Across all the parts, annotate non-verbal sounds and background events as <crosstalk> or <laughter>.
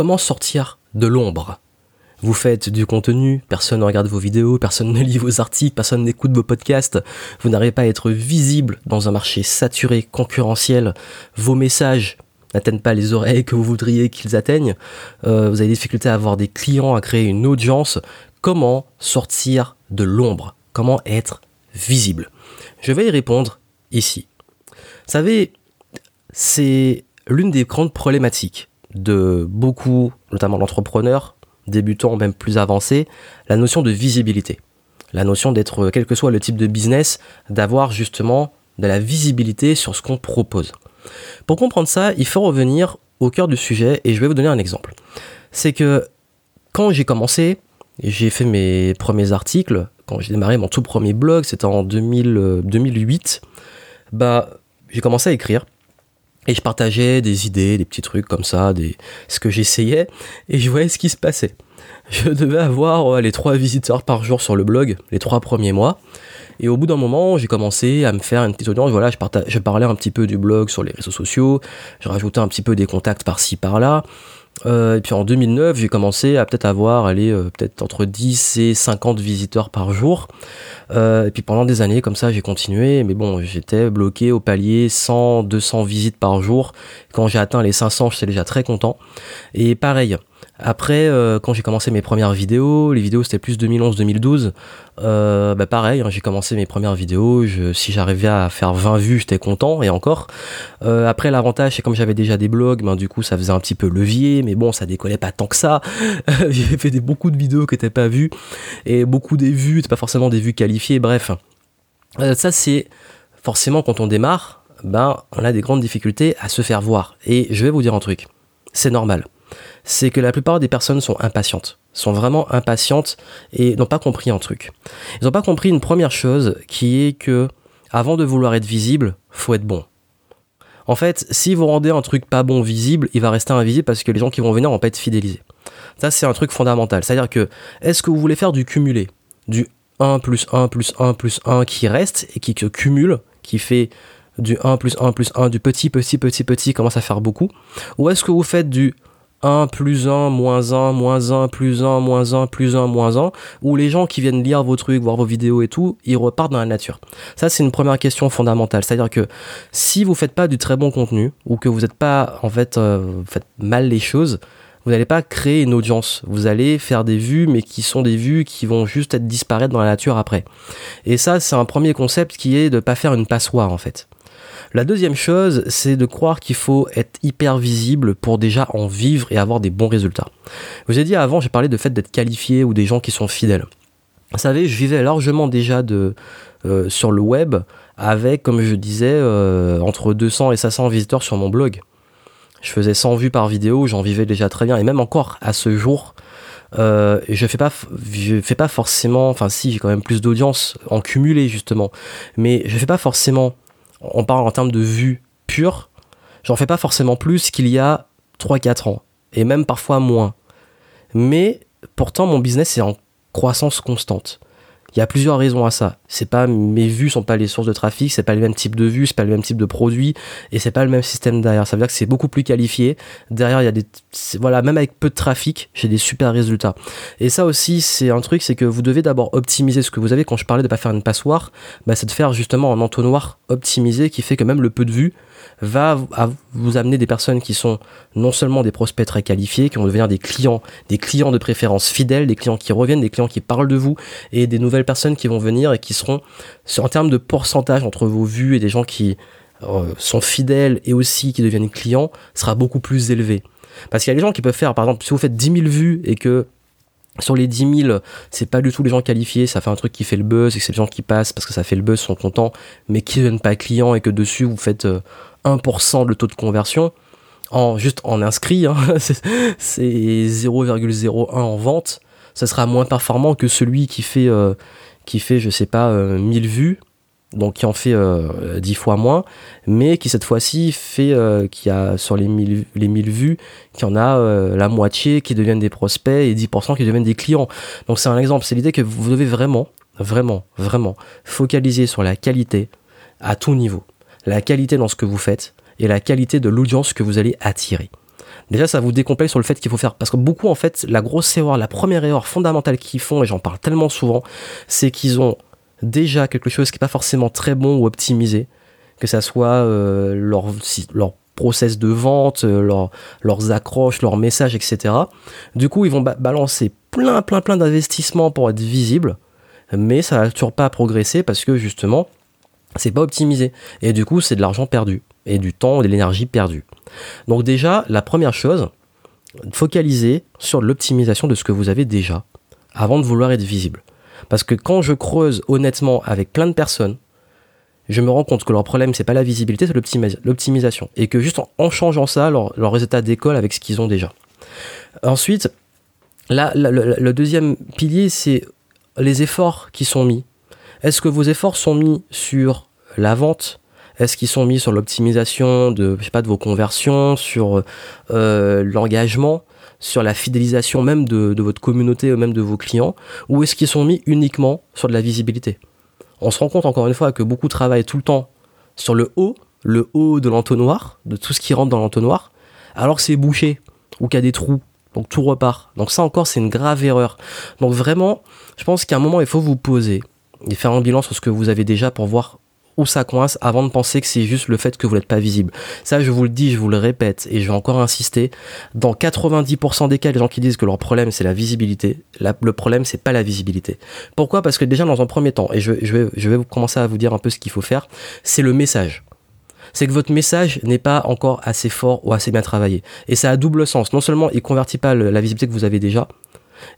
Comment sortir de l'ombre? Vous faites du contenu, personne ne regarde vos vidéos, personne ne <laughs> lit vos articles, personne n'écoute vos podcasts, vous n'arrivez pas à être visible dans un marché saturé, concurrentiel, vos messages n'atteignent pas les oreilles que vous voudriez qu'ils atteignent, euh, vous avez des difficultés à avoir des clients, à créer une audience, comment sortir de l'ombre? Comment être visible? Je vais y répondre ici. Vous savez, c'est l'une des grandes problématiques de beaucoup, notamment d'entrepreneurs, débutants, même plus avancés, la notion de visibilité. La notion d'être, quel que soit le type de business, d'avoir justement de la visibilité sur ce qu'on propose. Pour comprendre ça, il faut revenir au cœur du sujet et je vais vous donner un exemple. C'est que quand j'ai commencé, j'ai fait mes premiers articles, quand j'ai démarré mon tout premier blog, c'était en 2000, 2008, euh, bah, j'ai commencé à écrire. Et je partageais des idées, des petits trucs comme ça, des, ce que j'essayais, et je voyais ce qui se passait. Je <laughs> devais avoir les trois visiteurs par jour sur le blog, les trois premiers mois. Et au bout d'un moment, j'ai commencé à me faire une petite audience. Voilà, je, je parlais un petit peu du blog sur les réseaux sociaux, je rajoutais un petit peu des contacts par-ci par-là. Euh, et puis en 2009, j'ai commencé à peut-être avoir aller euh, peut-être entre 10 et 50 visiteurs par jour. Euh, et puis pendant des années comme ça, j'ai continué, mais bon, j'étais bloqué au palier 100, 200 visites par jour. Quand j'ai atteint les 500, j'étais déjà très content. Et pareil, après, euh, quand j'ai commencé mes premières vidéos, les vidéos c'était plus 2011-2012, euh, bah pareil, hein, j'ai commencé mes premières vidéos, si j'arrivais à faire 20 vues, j'étais content, et encore. Euh, après, l'avantage, c'est comme j'avais déjà des blogs, ben, du coup, ça faisait un petit peu levier, mais bon, ça décollait pas tant que ça. <laughs> j'ai fait beaucoup de vidéos qui n'étaient pas vues, et beaucoup des vues, c'est pas forcément des vues qualifiées, bref. ça, c'est forcément quand on démarre, ben, on a des grandes difficultés à se faire voir. Et je vais vous dire un truc, c'est normal c'est que la plupart des personnes sont impatientes, sont vraiment impatientes et n'ont pas compris un truc. Ils n'ont pas compris une première chose qui est que avant de vouloir être visible, faut être bon. En fait, si vous rendez un truc pas bon visible, il va rester invisible parce que les gens qui vont venir vont pas être fidélisés. Ça, c'est un truc fondamental. C'est-à-dire que, est-ce que vous voulez faire du cumulé? Du 1 plus 1 plus 1 plus 1 qui reste et qui cumule, qui fait du 1 plus 1 plus 1, du petit, petit, petit, petit, commence à faire beaucoup? Ou est-ce que vous faites du 1 plus 1, moins 1, moins 1, plus 1, moins 1, plus 1, moins 1, où les gens qui viennent lire vos trucs, voir vos vidéos et tout, ils repartent dans la nature. Ça, c'est une première question fondamentale. C'est-à-dire que si vous faites pas du très bon contenu, ou que vous n'êtes pas, en fait, euh, faites mal les choses, vous n'allez pas créer une audience. Vous allez faire des vues, mais qui sont des vues qui vont juste être disparaître dans la nature après. Et ça, c'est un premier concept qui est de pas faire une passoire, en fait. La deuxième chose, c'est de croire qu'il faut être hyper visible pour déjà en vivre et avoir des bons résultats. Je vous ai dit avant, j'ai parlé de fait d'être qualifié ou des gens qui sont fidèles. Vous savez, je vivais largement déjà de, euh, sur le web avec, comme je disais, euh, entre 200 et 500 visiteurs sur mon blog. Je faisais 100 vues par vidéo, j'en vivais déjà très bien. Et même encore à ce jour, euh, je fais fais pas forcément enfin si j'ai quand même plus d'audience en cumulé justement mais je fais pas forcément on parle en termes de vues pures, j'en fais pas forcément plus qu'il y a 3-4 ans, et même parfois moins. Mais pourtant, mon business est en croissance constante. Il y a plusieurs raisons à ça. C'est pas mes vues sont pas les sources de trafic, c'est pas le même type de vues, c'est pas le même type de produit et c'est pas le même système derrière. Ça veut dire que c'est beaucoup plus qualifié. Derrière, il y a des voilà, même avec peu de trafic, j'ai des super résultats. Et ça aussi, c'est un truc, c'est que vous devez d'abord optimiser ce que vous avez. Quand je parlais de pas faire une passoire, bah, c'est de faire justement un entonnoir optimisé qui fait que même le peu de vues va vous amener des personnes qui sont non seulement des prospects très qualifiés, qui vont devenir des clients, des clients de préférence fidèles, des clients qui reviennent, des clients qui parlent de vous, et des nouvelles personnes qui vont venir et qui seront, en termes de pourcentage entre vos vues et des gens qui euh, sont fidèles et aussi qui deviennent clients, sera beaucoup plus élevé. Parce qu'il y a des gens qui peuvent faire, par exemple, si vous faites 10 000 vues et que sur les 10 000, c'est pas du tout les gens qualifiés, ça fait un truc qui fait le buzz et que c'est les gens qui passent parce que ça fait le buzz, sont contents, mais qui ne deviennent pas clients et que dessus vous faites euh, 1% de taux de conversion, en, juste en inscrit, hein, <laughs> c'est 0,01 en vente, ça sera moins performant que celui qui fait, euh, qui je sais pas, 1000 euh, vues, donc qui en fait 10 euh, fois moins, mais qui cette fois-ci fait, qui a sur les 1000, les 1000 vues, qui en a la moitié qui deviennent des prospects et 10% qui deviennent des clients. Donc c'est un exemple, c'est l'idée que vous devez vraiment, vraiment, vraiment focaliser sur la qualité à tout niveau la qualité dans ce que vous faites et la qualité de l'audience que vous allez attirer. Déjà, ça vous décomplexe sur le fait qu'il faut faire. Parce que beaucoup, en fait, la grosse erreur, la première erreur fondamentale qu'ils font, et j'en parle tellement souvent, c'est qu'ils ont déjà quelque chose qui n'est pas forcément très bon ou optimisé. Que ça soit euh, leur, leur process de vente, euh, leurs accroches, leurs messages, etc. Du coup, ils vont balancer plein, plein, plein d'investissements pour être visibles, mais ça va toujours pas progresser parce que justement, c'est pas optimisé. Et du coup, c'est de l'argent perdu, et du temps et de l'énergie perdue. Donc déjà, la première chose, focaliser sur l'optimisation de ce que vous avez déjà, avant de vouloir être visible. Parce que quand je creuse honnêtement avec plein de personnes, je me rends compte que leur problème, c'est pas la visibilité, c'est l'optimisation. Et que juste en, changeant ça, leur, leur résultat décolle avec ce qu'ils ont déjà. Ensuite, là, le, deuxième pilier, c'est les efforts qui sont mis. Est-ce que vos efforts sont mis sur la vente? Est-ce qu'ils sont mis sur l'optimisation de, je sais pas, de vos conversions, sur euh, l'engagement, sur la fidélisation même de, de votre communauté ou même de vos clients? Ou est-ce qu'ils sont mis uniquement sur de la visibilité? On se rend compte encore une fois que beaucoup travaillent tout le temps sur le haut, le haut de l'entonnoir, de tout ce qui rentre dans l'entonnoir, alors que c'est bouché ou qu'il y a des trous. Donc tout repart. Donc ça encore, c'est une grave erreur. Donc vraiment, je pense qu'à un moment, il faut vous poser et faire un bilan sur ce que vous avez déjà pour voir où ça coince avant de penser que c'est juste le fait que vous n'êtes pas visible. Ça, je vous le dis, je vous le répète et je vais encore insister. Dans 90% des cas, les gens qui disent que leur problème c'est la visibilité, le problème c'est pas la visibilité. Pourquoi? Parce que déjà dans un premier temps, et je, vais, je vais commencer à vous dire un peu ce qu'il faut faire, c'est le message c'est que votre message n'est pas encore assez fort ou assez bien travaillé. Et ça a double sens. Non seulement il convertit pas la visibilité que vous avez déjà,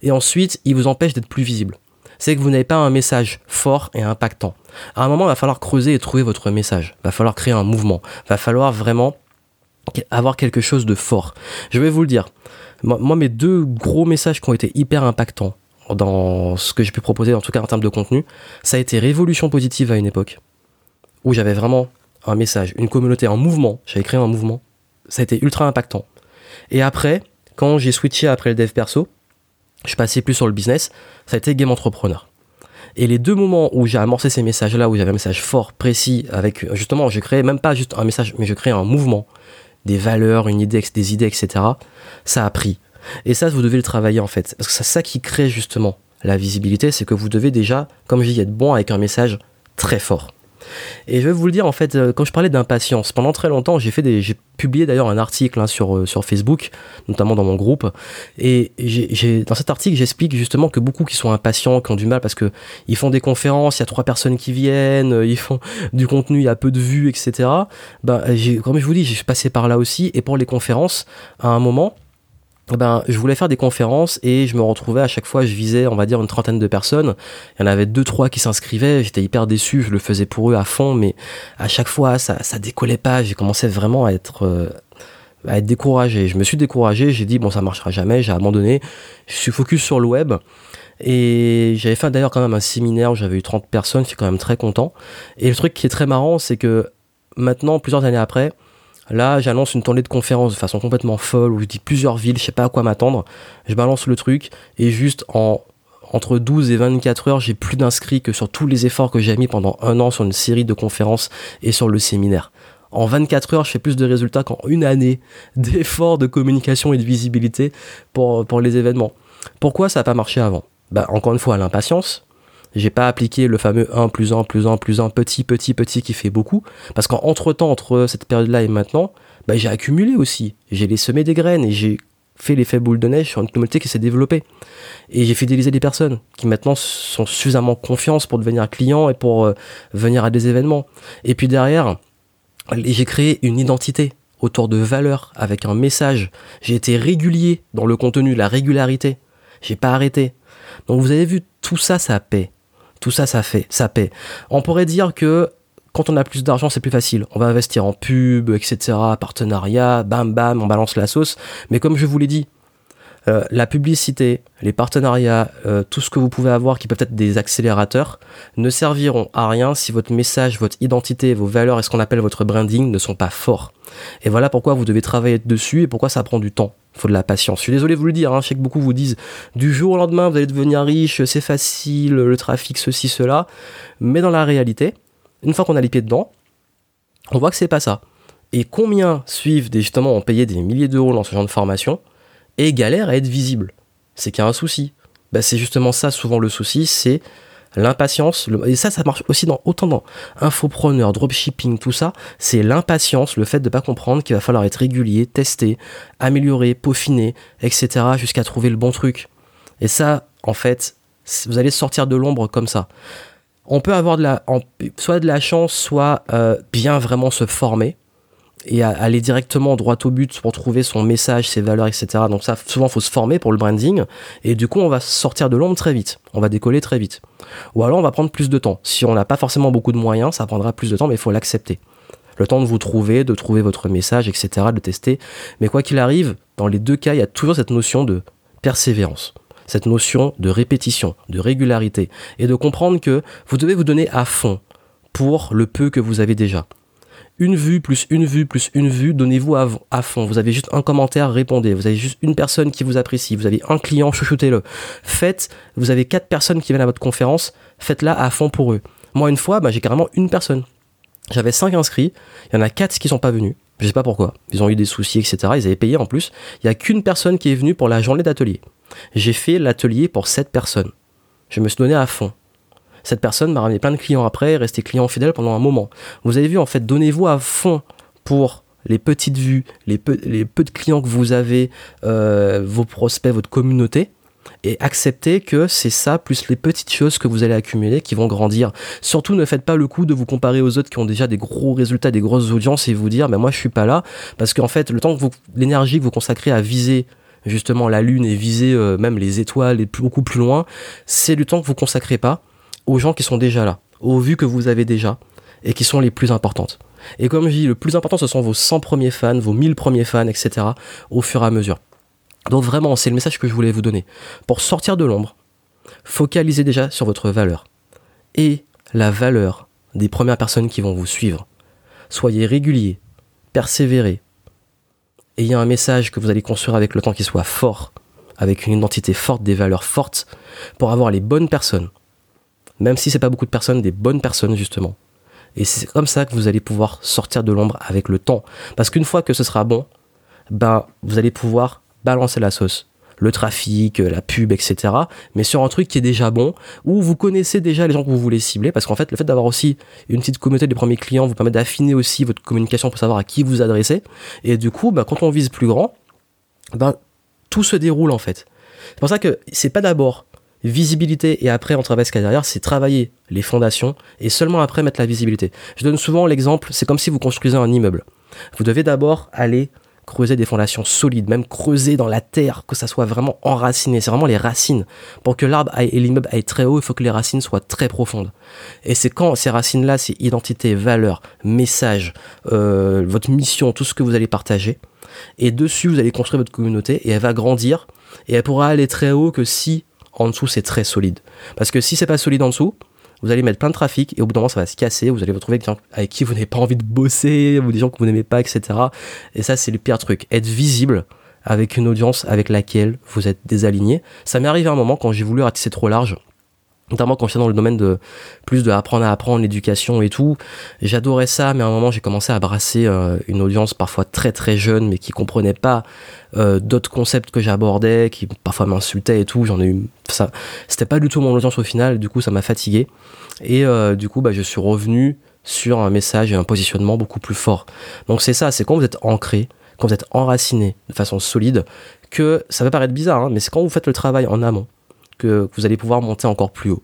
et ensuite il vous empêche d'être plus visible c'est que vous n'avez pas un message fort et impactant. À un moment, il va falloir creuser et trouver votre message. Il va falloir créer un mouvement. Il va falloir vraiment avoir quelque chose de fort. Je vais vous le dire. Moi, mes deux gros messages qui ont été hyper impactants dans ce que j'ai pu proposer, en tout cas en termes de contenu, ça a été Révolution positive à une époque, où j'avais vraiment un message, une communauté en mouvement, j'avais créé un mouvement, ça a été ultra impactant. Et après, quand j'ai switché après le dev perso, je passé plus sur le business, ça a été Game Entrepreneur. Et les deux moments où j'ai amorcé ces messages-là, où j'avais un message fort, précis, avec justement, je créais même pas juste un message, mais je créais un mouvement, des valeurs, une idée, des idées, etc. Ça a pris. Et ça, vous devez le travailler en fait. Parce que c'est ça qui crée justement la visibilité, c'est que vous devez déjà, comme je dis, être bon avec un message très fort. Et je vais vous le dire, en fait, euh, quand je parlais d'impatience, pendant très longtemps, j'ai fait des, j'ai publié d'ailleurs un article hein, sur, euh, sur Facebook, notamment dans mon groupe. Et dans cet article, j'explique justement que beaucoup qui sont impatients, qui ont du mal parce que ils font des conférences, il y a trois personnes qui viennent, euh, ils font du contenu, il y a peu de vues, etc. Ben, comme je vous dis, j'ai passé par là aussi. Et pour les conférences, à un moment, eh ben, je voulais faire des conférences et je me retrouvais à chaque fois, je visais, on va dire, une trentaine de personnes. Il y en avait deux, trois qui s'inscrivaient. J'étais hyper déçu. Je le faisais pour eux à fond, mais à chaque fois, ça, ça décollait pas. J'ai commencé vraiment à être, euh, à être découragé. Je me suis découragé. J'ai dit, bon, ça marchera jamais. J'ai abandonné. Je suis focus sur le web. Et j'avais fait d'ailleurs quand même un séminaire où j'avais eu 30 personnes. Je suis quand même très content. Et le truc qui est très marrant, c'est que maintenant, plusieurs années après, Là, j'annonce une tournée de conférences de façon complètement folle où je dis plusieurs villes, je sais pas à quoi m'attendre. Je balance le truc et juste en entre 12 et 24 heures, j'ai plus d'inscrits que sur tous les efforts que j'ai mis pendant un an sur une série de conférences et sur le séminaire. En 24 heures, je fais plus de résultats qu'en une année <laughs> d'efforts de communication et de visibilité pour, pour les événements. Pourquoi ça n'a pas marché avant? Bah, Encore une fois, l'impatience, j'ai pas appliqué le fameux 1 plus 1 plus 1 plus 1 petit petit petit qui fait beaucoup. Parce qu'entre temps entre cette période là et maintenant bah, j'ai accumulé aussi. J'ai les semé des graines et j'ai fait l'effet boule de neige sur une communauté qui s'est développée. Et j'ai fidélisé des personnes qui maintenant sont suffisamment confiance pour devenir clients et pour euh, venir à des événements. Et puis derrière j'ai créé une identité autour de valeurs avec un message. J'ai été régulier dans le contenu la régularité. J'ai pas arrêté. Donc vous avez vu tout ça ça paie tout ça, ça fait, ça paie. On pourrait dire que quand on a plus d'argent, c'est plus facile. On va investir en pub, etc., partenariat, bam bam, on balance la sauce. Mais comme je vous l'ai dit, euh, la publicité, les partenariats, euh, tout ce que vous pouvez avoir qui peut être des accélérateurs, ne serviront à rien si votre message, votre identité, vos valeurs et ce qu'on appelle votre branding ne sont pas forts. Et voilà pourquoi vous devez travailler dessus et pourquoi ça prend du temps. Faut de la patience. Je suis désolé de vous le dire, hein, je sais que beaucoup vous disent du jour au lendemain vous allez devenir riche, c'est facile, le trafic, ceci, cela. Mais dans la réalité, une fois qu'on a les pieds dedans, on voit que c'est pas ça. Et combien suivent des, justement, ont payé des milliers d'euros dans ce genre de formation et galèrent à être visibles C'est qu'il y a un souci. Bah, c'est justement ça, souvent le souci, c'est l'impatience. Et ça, ça marche aussi dans autant dans infopreneur, dropshipping, tout ça. C'est l'impatience, le fait de ne pas comprendre qu'il va falloir être régulier, tester, améliorer, peaufiner, etc. jusqu'à trouver le bon truc. Et ça, en fait, vous allez sortir de l'ombre comme ça. On peut avoir de la, soit de la chance, soit euh, bien vraiment se former et aller directement droit au but pour trouver son message, ses valeurs, etc. Donc ça, souvent, faut se former pour le branding. Et du coup, on va sortir de l'ombre très vite. On va décoller très vite. Ou alors, on va prendre plus de temps. Si on n'a pas forcément beaucoup de moyens, ça prendra plus de temps, mais il faut l'accepter. Le temps de vous trouver, de trouver votre message, etc., de tester. Mais quoi qu'il arrive, dans les deux cas, il y a toujours cette notion de persévérance cette notion de répétition, de régularité, et de comprendre que vous devez vous donner à fond pour le peu que vous avez déjà une vue plus une vue plus une vue, donnez-vous à, fond. Vous avez juste un commentaire, répondez. Vous avez juste une personne qui vous apprécie. Vous avez un client, chouchoutez-le. Faites, vous avez quatre personnes qui viennent à votre conférence, faites-la à fond pour eux. Moi, une fois, bah, j'ai carrément une personne. J'avais cinq inscrits, il y en a quatre qui sont pas venus. Je sais pas pourquoi. Ils ont eu des soucis, etc. Ils avaient payé en plus. Il y a qu'une personne qui est venue pour la journée d'atelier. J'ai fait l'atelier pour sept personnes. Je me suis donné à fond. Cette personne m'a ramené plein de clients après, resté client fidèle pendant un moment. Vous avez vu, en fait, donnez-vous à fond pour les petites vues, les peu, de clients que vous avez, euh, vos prospects, votre communauté, et acceptez que c'est ça plus les petites choses que vous allez accumuler qui vont grandir. Surtout ne faites pas le coup de vous comparer aux autres qui ont déjà des gros résultats, des grosses audiences et vous dire mais moi je suis pas là parce qu'en fait le temps que vous l'énergie que vous consacrez à viser justement la lune et viser euh, même les étoiles et beaucoup plus loin, c'est du temps que vous consacrez pas aux gens qui sont déjà là, aux vues que vous avez déjà et qui sont les plus importantes. Et comme je dis, le plus important, ce sont vos 100 premiers fans, vos 1000 premiers fans, etc. au fur et à mesure. Donc vraiment, c'est le message que je voulais vous donner. Pour sortir de l'ombre, focalisez déjà sur votre valeur et la valeur des premières personnes qui vont vous suivre. Soyez régulier, persévérez. Ayez un message que vous allez construire avec le temps qui soit fort, avec une identité forte, des valeurs fortes, pour avoir les bonnes personnes, même si c'est pas beaucoup de personnes, des bonnes personnes justement. Et c'est comme ça que vous allez pouvoir sortir de l'ombre avec le temps. Parce qu'une fois que ce sera bon, ben, vous allez pouvoir balancer la sauce. Le trafic, la pub, etc. Mais sur un truc qui est déjà bon, où vous connaissez déjà les gens que vous voulez cibler. Parce qu'en fait, le fait d'avoir aussi une petite communauté de premiers clients vous permet d'affiner aussi votre communication pour savoir à qui vous adressez. Et du coup, ben, quand on vise plus grand, ben, tout se déroule en fait. C'est pour ça que c'est pas d'abord visibilité et après on travaille ce qu'il y a derrière, c'est travailler les fondations et seulement après mettre la visibilité. Je donne souvent l'exemple, c'est comme si vous construisez un immeuble. Vous devez d'abord aller creuser des fondations solides, même creuser dans la terre, que ça soit vraiment enraciné. C'est vraiment les racines. Pour que l'arbre et l'immeuble aillent très haut, il faut que les racines soient très profondes. Et c'est quand ces racines-là, c'est identité, valeur, message, euh, votre mission, tout ce que vous allez partager. Et dessus, vous allez construire votre communauté et elle va grandir et elle pourra aller très haut que si en dessous c'est très solide. Parce que si c'est pas solide en dessous, vous allez mettre plein de trafic et au bout d'un moment ça va se casser, vous allez vous retrouver avec qui vous n'avez pas envie de bosser, ou des que vous n'aimez pas, etc. Et ça c'est le pire truc, être visible avec une audience avec laquelle vous êtes désaligné. Ça m'est arrivé un moment quand j'ai voulu ratisser trop large, notamment quand j'étais dans le domaine de plus de apprendre à apprendre l'éducation et tout. J'adorais ça mais à un moment j'ai commencé à brasser euh, une audience parfois très très jeune mais qui comprenait pas euh, d'autres concepts que j'abordais qui parfois m'insultaient et tout. J'en ai eu ça c'était pas du tout mon audience au final du coup ça m'a fatigué. Et euh, du coup bah, je suis revenu sur un message et un positionnement beaucoup plus fort. Donc c'est ça c'est quand vous êtes ancré quand vous êtes enraciné de façon solide que ça va paraître bizarre hein, mais c'est quand vous faites le travail en amont que, vous allez pouvoir monter encore plus haut.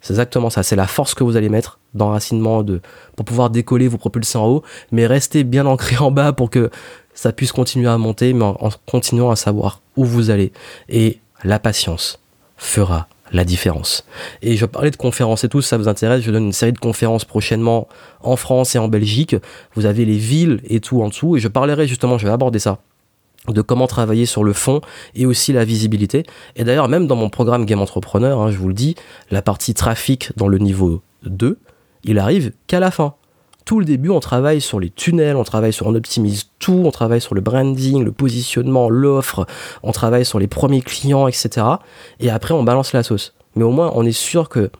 C'est exactement ça, c'est la force que vous allez mettre d'enracinement de, pour pouvoir décoller, vous propulser en haut, mais rester bien ancré en bas pour que ça puisse continuer à monter, mais en, continuant à savoir où vous allez. Et la patience fera la différence. Et je parlais de conférences et tout, ça vous intéresse, je donne une série de conférences prochainement en France et en Belgique. Vous avez les villes et tout en dessous, et je parlerai justement, je vais aborder ça de comment travailler sur le fond et aussi la visibilité. Et d'ailleurs, même dans mon programme Game Entrepreneur, hein, je vous le dis, la partie trafic dans le niveau 2, il arrive qu'à la fin. Tout le début, on travaille sur les tunnels, on travaille sur, on optimise tout, on travaille sur le branding, le positionnement, l'offre, on travaille sur les premiers clients, etc. Et après, on balance la sauce. Mais au moins, on est sûr que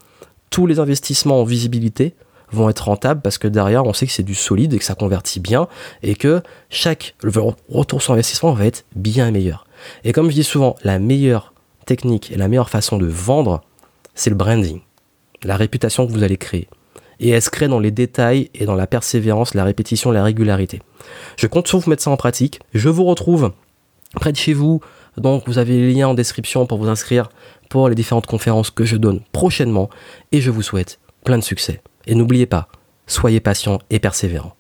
tous les investissements en visibilité vont être rentables parce que derrière, on sait que c'est du solide et que ça convertit bien et que chaque retour sur investissement va être bien meilleur. Et comme je dis souvent, la meilleure technique et la meilleure façon de vendre, c'est le branding, la réputation que vous allez créer. Et elle se crée dans les détails et dans la persévérance, la répétition, la régularité. Je compte sur vous mettre ça en pratique. Je vous retrouve près de chez vous. Donc vous avez les liens en description pour vous inscrire pour les différentes conférences que je donne prochainement. Et je vous souhaite plein de succès. Et n'oubliez pas, soyez patient et persévérant.